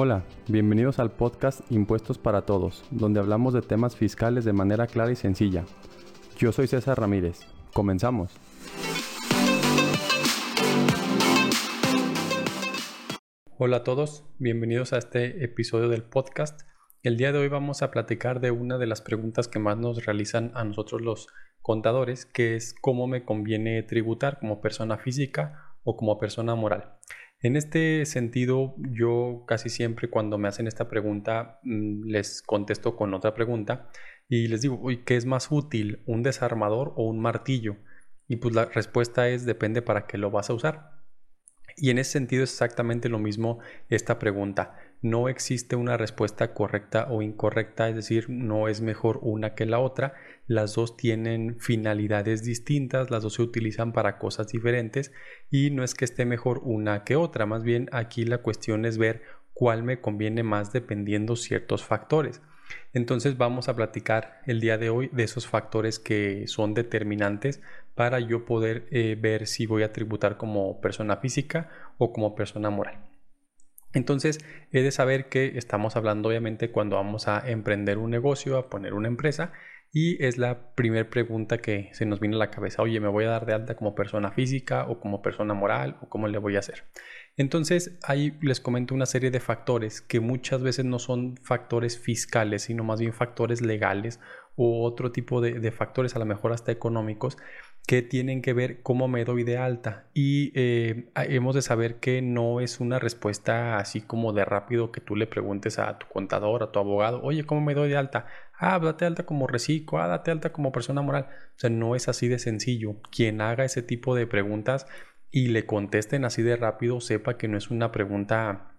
Hola, bienvenidos al podcast Impuestos para Todos, donde hablamos de temas fiscales de manera clara y sencilla. Yo soy César Ramírez. Comenzamos. Hola a todos, bienvenidos a este episodio del podcast. El día de hoy vamos a platicar de una de las preguntas que más nos realizan a nosotros los contadores, que es cómo me conviene tributar como persona física o como persona moral. En este sentido, yo casi siempre cuando me hacen esta pregunta mm, les contesto con otra pregunta y les digo, ¿qué es más útil, un desarmador o un martillo? Y pues la respuesta es depende para qué lo vas a usar. Y en ese sentido es exactamente lo mismo esta pregunta. No existe una respuesta correcta o incorrecta, es decir, no es mejor una que la otra. Las dos tienen finalidades distintas, las dos se utilizan para cosas diferentes y no es que esté mejor una que otra, más bien aquí la cuestión es ver cuál me conviene más dependiendo ciertos factores. Entonces vamos a platicar el día de hoy de esos factores que son determinantes para yo poder eh, ver si voy a tributar como persona física o como persona moral. Entonces, he de saber que estamos hablando obviamente cuando vamos a emprender un negocio, a poner una empresa, y es la primera pregunta que se nos viene a la cabeza, oye, ¿me voy a dar de alta como persona física o como persona moral o cómo le voy a hacer? Entonces, ahí les comento una serie de factores que muchas veces no son factores fiscales, sino más bien factores legales o otro tipo de, factores, a lo mejor hasta económicos, que tienen que ver cómo me doy de alta. Y eh, hemos de saber que no es una respuesta así como de rápido que tú le preguntes a tu contador, a tu abogado, oye, ¿cómo me doy de alta? Ah, date alta como reciclo, ah, date alta como persona moral. O sea, no es así de sencillo. Quien haga ese tipo de preguntas y le contesten así de rápido, sepa que no es una pregunta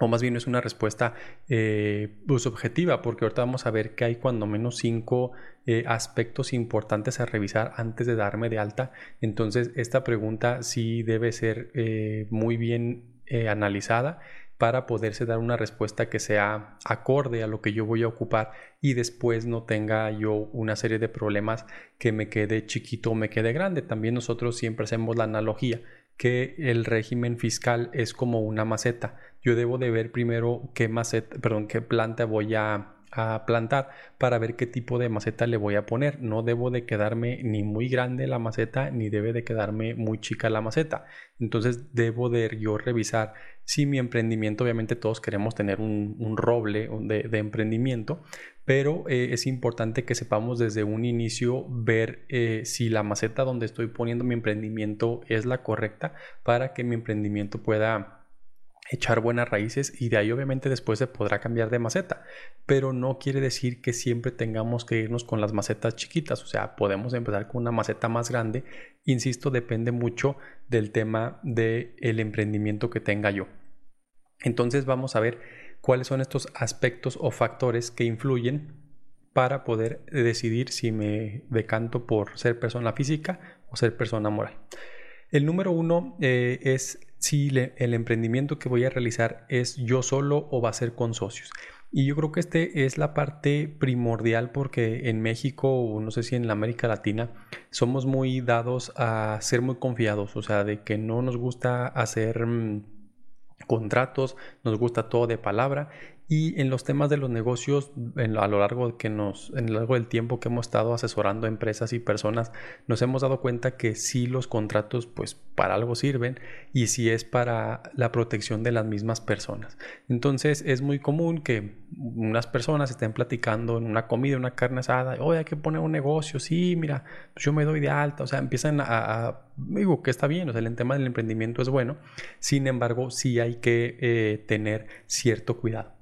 o más bien es una respuesta eh, pues, objetiva, porque ahorita vamos a ver que hay cuando menos cinco eh, aspectos importantes a revisar antes de darme de alta. Entonces, esta pregunta sí debe ser eh, muy bien analizada para poderse dar una respuesta que sea acorde a lo que yo voy a ocupar y después no tenga yo una serie de problemas que me quede chiquito o me quede grande. También nosotros siempre hacemos la analogía que el régimen fiscal es como una maceta. Yo debo de ver primero qué maceta, perdón, qué planta voy a a plantar para ver qué tipo de maceta le voy a poner. No debo de quedarme ni muy grande la maceta ni debe de quedarme muy chica la maceta. Entonces debo de yo revisar si mi emprendimiento, obviamente todos queremos tener un, roble de, emprendimiento, pero eh, es importante que sepamos desde un inicio ver eh, si la maceta donde estoy poniendo mi emprendimiento es la correcta para que mi emprendimiento pueda echar buenas raíces y de ahí obviamente después se podrá cambiar de maceta, pero no quiere decir que siempre tengamos que irnos con las macetas chiquitas, o sea, podemos empezar con una maceta más grande, insisto, depende mucho del tema del el emprendimiento que tenga yo. Entonces vamos a ver cuáles son estos aspectos o factores que influyen para poder decidir si me decanto por ser persona física o ser persona moral. El número uno eh, es si el emprendimiento que voy a realizar es yo solo o va a ser con socios. Y yo creo que este es la parte primordial porque en México, o no sé si en la América Latina, somos muy dados a ser muy confiados, o sea, de que no nos gusta hacer mm, contratos, nos gusta todo de palabra y en los temas de los negocios, a lo largo que nos, en largo del tiempo que hemos estado asesorando empresas y personas, nos hemos dado cuenta que sí los contratos, pues para algo sirven y si es para la protección de las mismas personas. Entonces es muy común que unas personas estén platicando en una comida, una carne asada, oye, hay que poner un negocio, sí, mira, pues yo me doy de alta, o sea, empiezan a, digo que está bien, o sea, el tema del emprendimiento es bueno, sin embargo, sí hay que eh, tener cierto cuidado.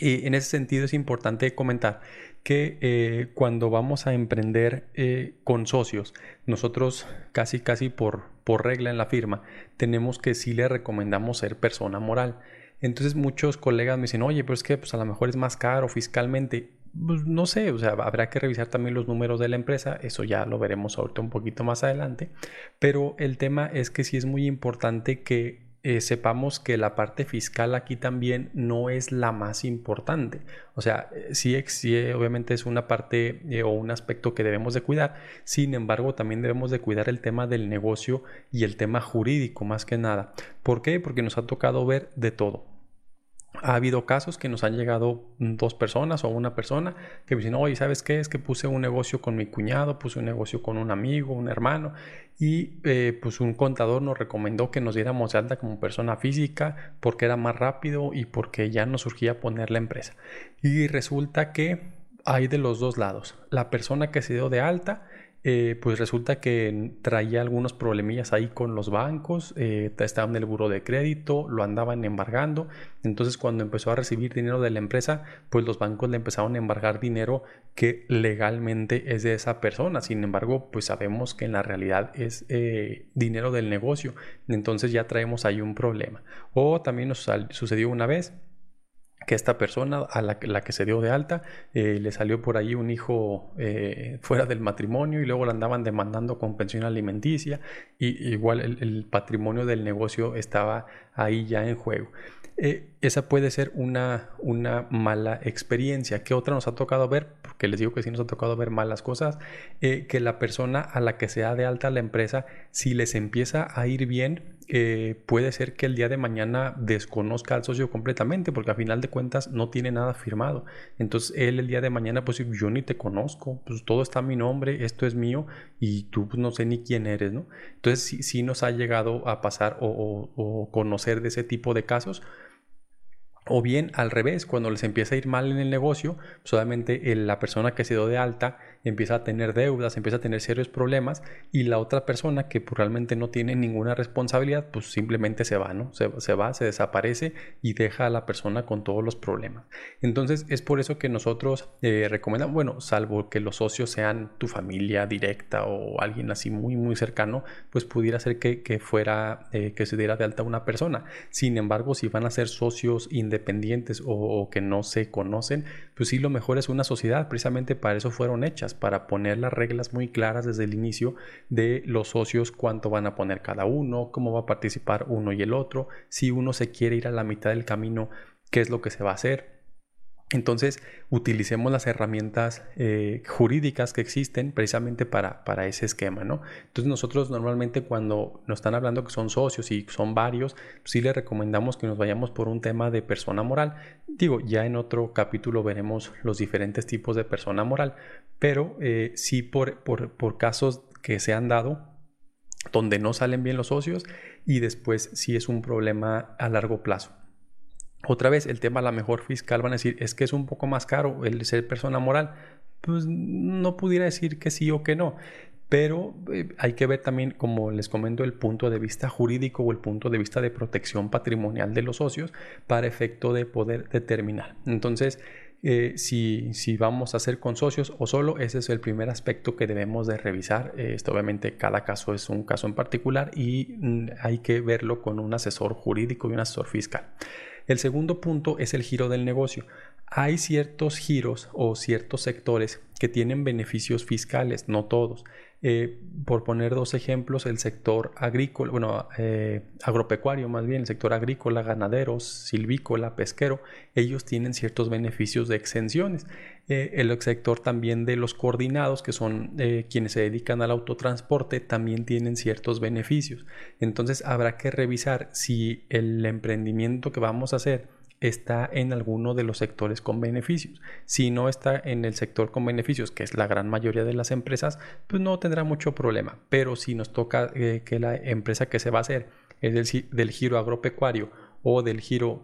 Y en ese sentido es importante comentar que eh, cuando vamos a emprender eh, con socios, nosotros casi casi por, por regla en la firma tenemos que sí le recomendamos ser persona moral. Entonces muchos colegas me dicen, oye, pero es que pues, a lo mejor es más caro fiscalmente. Pues, no sé, o sea, habrá que revisar también los números de la empresa, eso ya lo veremos ahorita un poquito más adelante, pero el tema es que sí es muy importante que eh, sepamos que la parte fiscal aquí también no es la más importante. O sea, eh, sí, sí obviamente es una parte eh, o un aspecto que debemos de cuidar. Sin embargo, también debemos de cuidar el tema del negocio y el tema jurídico más que nada. ¿Por qué? Porque nos ha tocado ver de todo. Ha habido casos que nos han llegado dos personas o una persona que me dicen, oye, ¿sabes qué? Es que puse un negocio con mi cuñado, puse un negocio con un amigo, un hermano, y eh, pues un contador nos recomendó que nos diéramos alta como persona física porque era más rápido y porque ya nos surgía poner la empresa. Y resulta que hay de los dos lados. La persona que se dio de alta eh, pues resulta que traía algunos problemillas ahí con los bancos, eh, estaba en el buro de crédito, lo andaban embargando, entonces cuando empezó a recibir dinero de la empresa, pues los bancos le empezaron a embargar dinero que legalmente es de esa persona, sin embargo, pues sabemos que en la realidad es eh, dinero del negocio, entonces ya traemos ahí un problema. O también nos sucedió una vez, que esta persona a la, que se dio de alta eh, le salió por ahí un hijo eh, fuera del matrimonio y luego la andaban demandando con pensión alimenticia y igual el, patrimonio del negocio estaba ahí ya en juego. Eh, esa puede ser una, una mala experiencia. ¿Qué otra nos ha tocado ver? Porque les digo que sí nos ha tocado ver malas cosas. que la persona a la que se da de alta la empresa, si les empieza a ir bien, eh, puede ser que el día de mañana desconozca al socio completamente, porque a final de cuentas no tiene nada firmado. Entonces él el día de mañana, pues yo ni te conozco, pues todo está a mi nombre, esto es mío y tú pues, no sé ni quién eres, ¿no? Entonces sí, nos ha llegado a pasar o conocer de ese tipo de casos o bien al revés, cuando les empieza a ir mal en el negocio, solamente la persona que se dio de alta empieza a tener deudas, empieza a tener serios problemas y la otra persona que pues, realmente no tiene ninguna responsabilidad, pues simplemente se va, ¿no? Se, va, se desaparece y deja a la persona con todos los problemas. Entonces es por eso que nosotros eh, recomendamos, bueno, salvo que los socios sean tu familia directa o alguien así muy, muy cercano, pues pudiera ser que, fuera, eh, que se diera de alta una persona. Sin embargo, si van a ser socios independientes o, que no se conocen, pues sí lo mejor es una sociedad, precisamente para eso fueron hechas, para poner las reglas muy claras desde el inicio de los socios, cuánto van a poner cada uno, cómo va a participar uno y el otro, si uno se quiere ir a la mitad del camino, qué es lo que se va a hacer. Entonces, utilicemos las herramientas eh, jurídicas que existen precisamente para, para, ese esquema, ¿no? Entonces, nosotros normalmente cuando nos están hablando que son socios y son varios, sí les recomendamos que nos vayamos por un tema de persona moral. Digo, ya en otro capítulo veremos los diferentes tipos de persona moral, pero eh, sí por, por, por casos que se han dado donde no salen bien los socios y después sí es un problema a largo plazo. Otra vez, el tema la mejor fiscal van a decir, es que es un poco más caro el ser persona moral. Pues no pudiera decir que sí o que no. Pero eh, hay que ver también, como les comento, el punto de vista jurídico o el punto de vista de protección patrimonial de los socios para efecto de poder determinar. Entonces, eh, si, si, vamos a hacer con socios o solo, ese es el primer aspecto que debemos de revisar. esto obviamente cada caso es un caso en particular y mm, hay que verlo con un asesor jurídico y un asesor fiscal. El segundo punto es el giro del negocio. Hay ciertos giros o ciertos sectores que tienen beneficios fiscales, no todos. Eh, por poner dos ejemplos, el sector agrícola, bueno, eh, agropecuario más bien, el sector agrícola, ganaderos, silvícola, pesquero, ellos tienen ciertos beneficios de exenciones. Eh, el sector también de los coordinados, que son quienes se dedican al autotransporte, también tienen ciertos beneficios. Entonces habrá que revisar si el emprendimiento que vamos a hacer está en alguno de los sectores con beneficios. Si no está en el sector con beneficios, que es la gran mayoría de las empresas, pues no tendrá mucho problema. Pero si nos toca eh, que la empresa que se va a hacer es del, giro agropecuario o del giro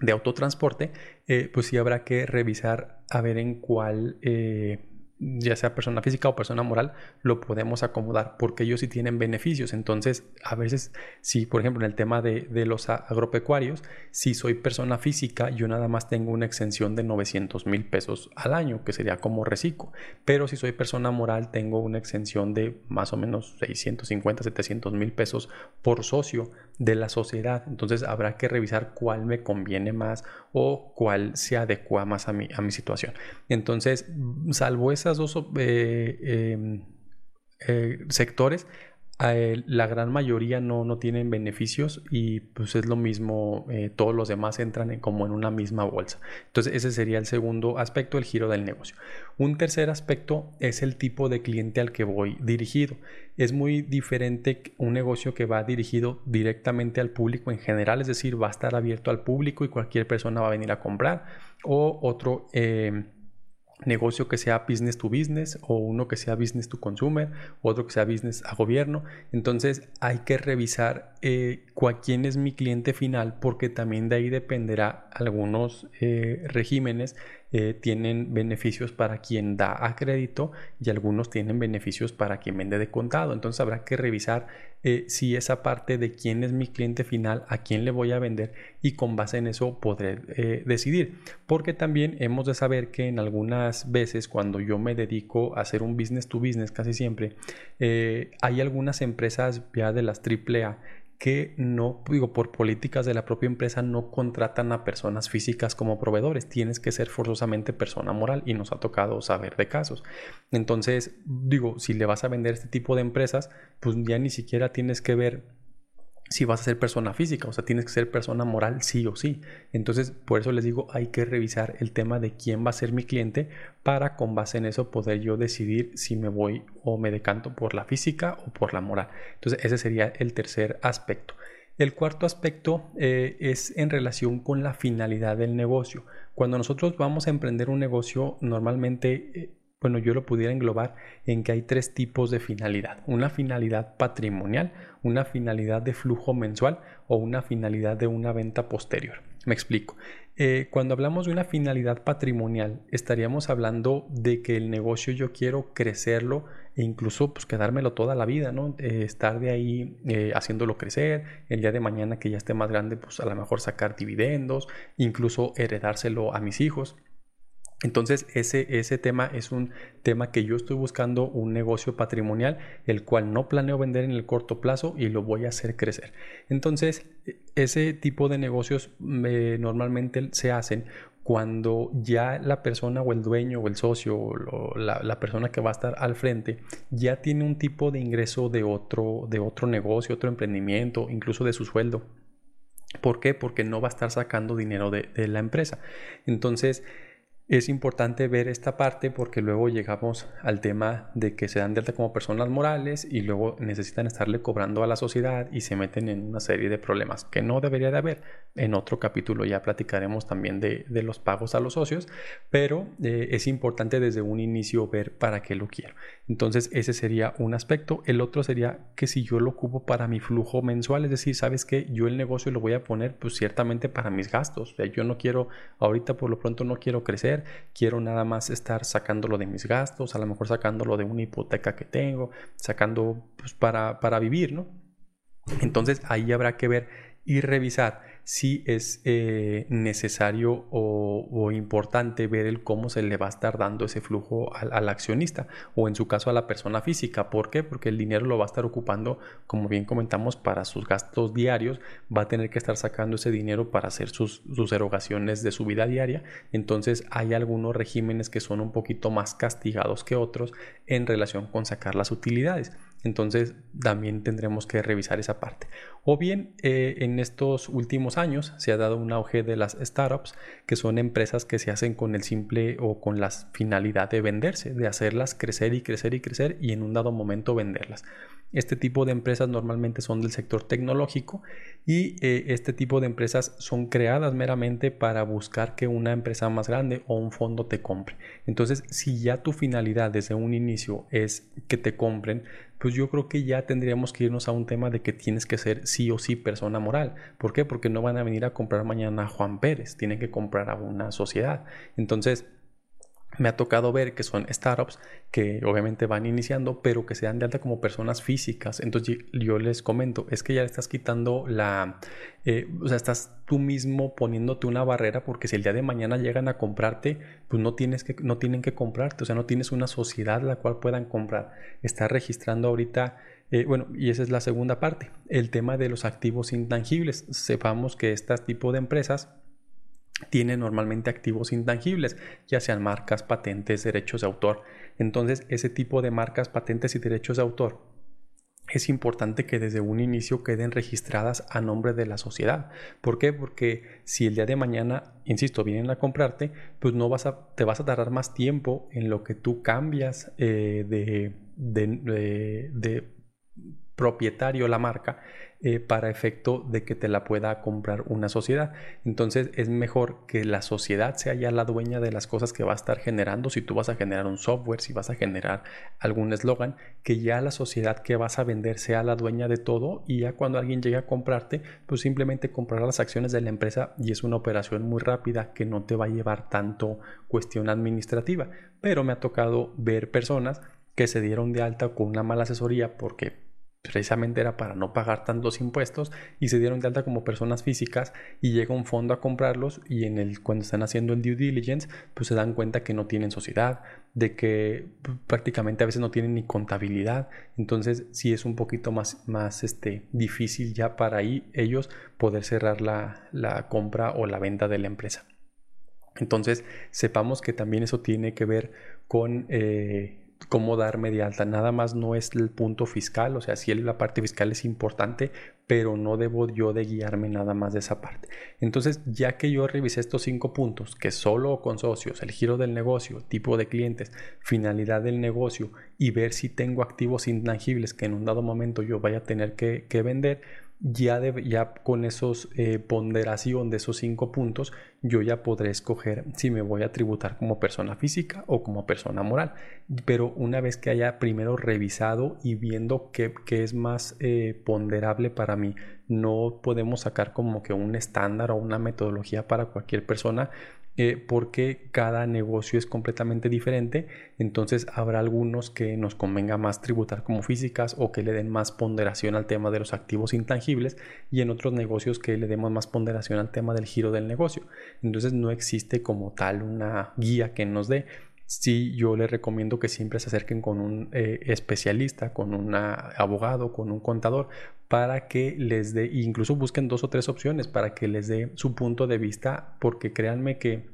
de autotransporte, eh, pues sí habrá que revisar a ver en cuál eh, ya sea persona física o persona moral, lo podemos acomodar porque ellos sí tienen beneficios. Entonces, a veces, si por ejemplo en el tema de, los agropecuarios, si soy persona física, yo nada más tengo una exención de 900 mil pesos al año, que sería como reciclo. Pero si soy persona moral, tengo una exención de más o menos 650, 700 mil pesos por socio de la sociedad. Entonces, habrá que revisar cuál me conviene más o cuál se adecua más a mi, a mi situación. Entonces, salvo esas dos eh, em, eh, sectores, la gran mayoría no, no, tienen beneficios y pues es lo mismo, eh, todos los demás entran como en una misma bolsa. Entonces ese sería el segundo aspecto, el giro del negocio. Un tercer aspecto es el tipo de cliente al que voy dirigido. Es muy diferente un negocio que va dirigido directamente al público en general, es decir, va a estar abierto al público y cualquier persona va a venir a comprar o otro... Eh, negocio que sea business to business o uno que sea business to consumer, otro que sea business a gobierno. Entonces hay que revisar eh, quién es mi cliente final porque también de ahí dependerá algunos eh, regímenes eh, tienen beneficios para quien da a crédito y algunos tienen beneficios para quien vende de contado. Entonces habrá que revisar eh, si esa parte de quién es mi cliente final, a quién le voy a vender y con base en eso podré eh, decidir. Porque también hemos de saber que en algunas veces cuando yo me dedico a hacer un business to business casi siempre, hay algunas empresas ya de las AAA que no, digo, por políticas de la propia empresa no contratan a personas físicas como proveedores. Tienes que ser forzosamente persona moral y nos ha tocado saber de casos. Entonces, digo, si le vas a vender este tipo de empresas, pues ya ni siquiera tienes que ver si vas a ser persona física, o sea, tienes que ser persona moral sí o sí. Entonces, por eso les digo, hay que revisar el tema de quién va a ser mi cliente para con base en eso poder yo decidir si me voy o me decanto por la física o por la moral. Entonces, ese sería el tercer aspecto. El cuarto aspecto eh, es en relación con la finalidad del negocio. Cuando nosotros vamos a emprender un negocio, normalmente eh, bueno, yo lo pudiera englobar en que hay tres tipos de finalidad. Una finalidad patrimonial, una finalidad de flujo mensual o una finalidad de una venta posterior. Me explico. Eh, cuando hablamos de una finalidad patrimonial, estaríamos hablando de que el negocio yo quiero crecerlo e incluso pues quedármelo toda la vida, ¿no? Eh, estar de ahí eh, haciéndolo crecer, el día de mañana que ya esté más grande, pues a lo mejor sacar dividendos, incluso heredárselo a mis hijos. Entonces ese, ese tema es un tema que yo estoy buscando un negocio patrimonial, el cual no planeo vender en el corto plazo y lo voy a hacer crecer. Entonces ese tipo de negocios normalmente se hacen cuando ya la persona o el dueño o el socio o la, la, persona que va a estar al frente ya tiene un tipo de ingreso de otro, de otro negocio, otro emprendimiento, incluso de su sueldo. ¿Por qué? Porque no va a estar sacando dinero de, de la empresa. Entonces, es importante ver esta parte porque luego llegamos al tema de que se dan de alta como personas morales y luego necesitan estarle cobrando a la sociedad y se meten en una serie de problemas que no debería de haber. En otro capítulo ya platicaremos también de, los pagos a los socios, pero eh, es importante desde un inicio ver para qué lo quiero. Entonces ese sería un aspecto. El otro sería que si yo lo ocupo para mi flujo mensual, es decir, sabes que yo el negocio lo voy a poner pues ciertamente para mis gastos. O sea, yo no quiero, ahorita por lo pronto no quiero crecer quiero nada más estar sacándolo de mis gastos, a lo mejor sacándolo de una hipoteca que tengo, sacando pues, para, para vivir, ¿no? Entonces ahí habrá que ver y revisar si es eh, necesario o, importante ver el cómo se le va a estar dando ese flujo al, accionista o en su caso a la persona física. ¿Por qué? Porque el dinero lo va a estar ocupando, como bien comentamos, para sus gastos diarios. Va a tener que estar sacando ese dinero para hacer sus, sus erogaciones de su vida diaria. Entonces hay algunos regímenes que son un poquito más castigados que otros en relación con sacar las utilidades. Entonces también tendremos que revisar esa parte. O bien eh, en estos últimos años se ha dado un auge de las startups, que son empresas que se hacen con el simple o con la finalidad de venderse, de hacerlas crecer y crecer y crecer y en un dado momento venderlas. Este tipo de empresas normalmente son del sector tecnológico y eh, este tipo de empresas son creadas meramente para buscar que una empresa más grande o un fondo te compre. Entonces, si ya tu finalidad desde un inicio es que te compren, pues yo creo que ya tendríamos que irnos a un tema de que tienes que ser sí o sí persona moral. ¿Por qué? Porque no van a venir a comprar mañana a Juan Pérez, tienen que comprar a una sociedad. Entonces, me ha tocado ver que son startups que obviamente van iniciando, pero que se dan de alta como personas físicas. Entonces yo les comento, es que ya le estás quitando la, eh, o sea, estás tú mismo poniéndote una barrera porque si el día de mañana llegan a comprarte, pues no tienes que, no tienen que comprarte, o sea, no tienes una sociedad la cual puedan comprar. Estás registrando ahorita eh, bueno, y esa es la segunda parte, el tema de los activos intangibles. Sepamos que este tipo de empresas tiene normalmente activos intangibles, ya sean marcas, patentes, derechos de autor. Entonces, ese tipo de marcas, patentes y derechos de autor es importante que desde un inicio queden registradas a nombre de la sociedad. ¿Por qué? Porque si el día de mañana, insisto, vienen a comprarte, pues no vas a, te vas a tardar más tiempo en lo que tú cambias eh, de, de propietario la marca eh, para efecto de que te la pueda comprar una sociedad. Entonces es mejor que la sociedad sea ya la dueña de las cosas que va a estar generando. Si tú vas a generar un software, si vas a generar algún eslogan, que ya la sociedad que vas a vender sea la dueña de todo y ya cuando alguien llegue a comprarte, pues simplemente comprar las acciones de la empresa y es una operación muy rápida que no te va a llevar tanto cuestión administrativa. Pero me ha tocado ver personas que se dieron de alta con una mala asesoría porque precisamente era para no pagar tantos impuestos y se dieron de alta como personas físicas y llega un fondo a comprarlos y en el cuando están haciendo el due diligence pues se dan cuenta que no tienen sociedad de que prácticamente a veces no tienen ni contabilidad. Entonces sí es un poquito más, más este, difícil ya para ellos poder cerrar la, la compra o la venta de la empresa. Entonces sepamos que también eso tiene que ver con eh, cómo darme de alta. Nada más no es el punto fiscal, o sea, sí la parte fiscal es importante, pero no debo yo de guiarme nada más de esa parte. Entonces, ya que yo revisé estos cinco puntos, que solo con socios, el giro del negocio, tipo de clientes, finalidad del negocio y ver si tengo activos intangibles que en un dado momento yo vaya a tener que, que vender, ya, con esos eh, ponderación de esos cinco puntos, yo ya podré escoger si me voy a tributar como persona física o como persona moral. Pero una vez que haya primero revisado y viendo qué, es más eh, ponderable para mí, no podemos sacar como que un estándar o una metodología para cualquier persona, eh, porque cada negocio es completamente diferente, entonces habrá algunos que nos convenga más tributar como físicas o que le den más ponderación al tema de los activos intangibles y en otros negocios que le demos más ponderación al tema del giro del negocio. Entonces no existe como tal una guía que nos dé. Sí, yo les recomiendo que siempre se acerquen con un eh, especialista, con un abogado, con un contador, para que les dé, incluso busquen dos o tres opciones para que les dé su punto de vista, porque créanme que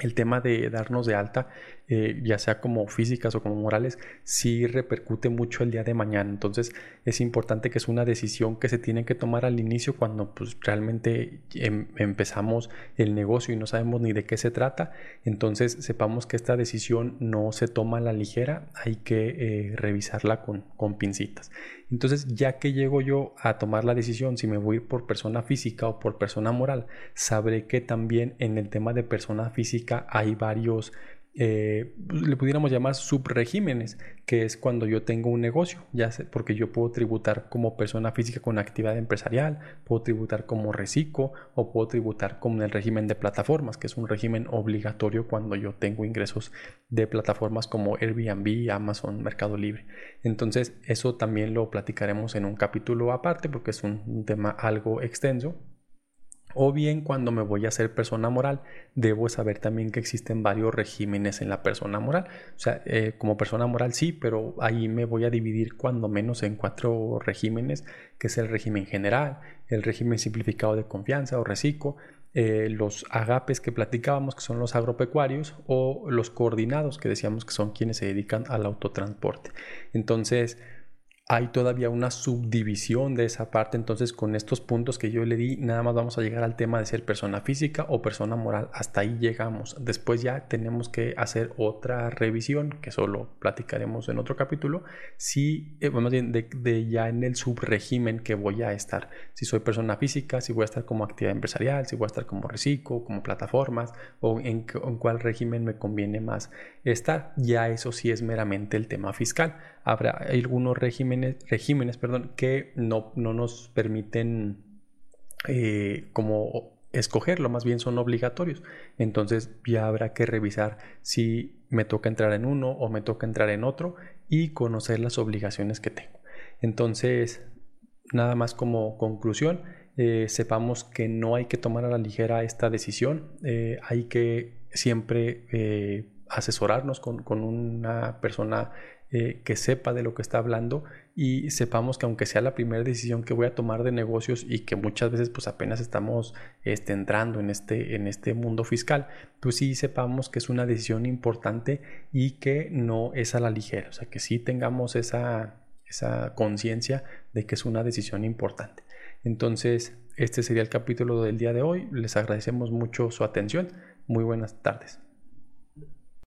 el tema de darnos de alta, eh, ya sea como físicas o como morales, sí repercute mucho el día de mañana. Entonces es importante que es una decisión que se tiene que tomar al inicio cuando pues, realmente em, empezamos el negocio y no sabemos ni de qué se trata. Entonces sepamos que esta decisión no se toma a la ligera, hay que eh, revisarla con, con pincitas. Entonces, ya que llego yo a tomar la decisión si me voy por persona física o por persona moral, sabré que también en el tema de persona física hay varios eh, le pudiéramos llamar subregímenes, que es cuando yo tengo un negocio, ya porque yo puedo tributar como persona física con actividad empresarial, puedo tributar como reciclo o puedo tributar como el régimen de plataformas, que es un régimen obligatorio cuando yo tengo ingresos de plataformas como Airbnb, Amazon, Mercado Libre. Entonces, eso también lo platicaremos en un capítulo aparte porque es un tema algo extenso o bien cuando me voy a ser persona moral, debo saber también que existen varios regímenes en la persona moral. O sea, eh, como persona moral sí, pero ahí me voy a dividir cuando menos en cuatro regímenes, que es el régimen general, el régimen simplificado de confianza o reciclo, eh, los agapes que platicábamos, que son los agropecuarios, o los coordinados, que decíamos que son quienes se dedican al autotransporte. Entonces, hay todavía una subdivisión de esa parte, entonces con estos puntos que yo le di, nada más vamos a llegar al tema de ser persona física o persona moral, hasta ahí llegamos. Después ya tenemos que hacer otra revisión, que solo platicaremos en otro capítulo, si, eh, más bien de, ya en el subregimen que voy a estar, si soy persona física, si voy a estar como actividad empresarial, si voy a estar como reciclo, como plataformas, o en, en cuál régimen me conviene más estar, ya eso sí es meramente el tema fiscal. Habrá algunos regímenes regímenes, perdón, que no, no nos permiten eh, como escogerlo, más bien son obligatorios. Entonces ya habrá que revisar si me toca entrar en uno o me toca entrar en otro y conocer las obligaciones que tengo. Entonces, nada más como conclusión, eh, sepamos que no hay que tomar a la ligera esta decisión, eh, hay que siempre asesorarnos con, con, una persona eh, que sepa de lo que está hablando y sepamos que aunque sea la primera decisión que voy a tomar de negocios y que muchas veces pues apenas estamos este, entrando en este, en este mundo fiscal, pues sí sepamos que es una decisión importante y que no es a la ligera, o sea que sí tengamos esa esa conciencia de que es una decisión importante. Entonces, este sería el capítulo del día de hoy. Les agradecemos mucho su atención. Muy buenas tardes.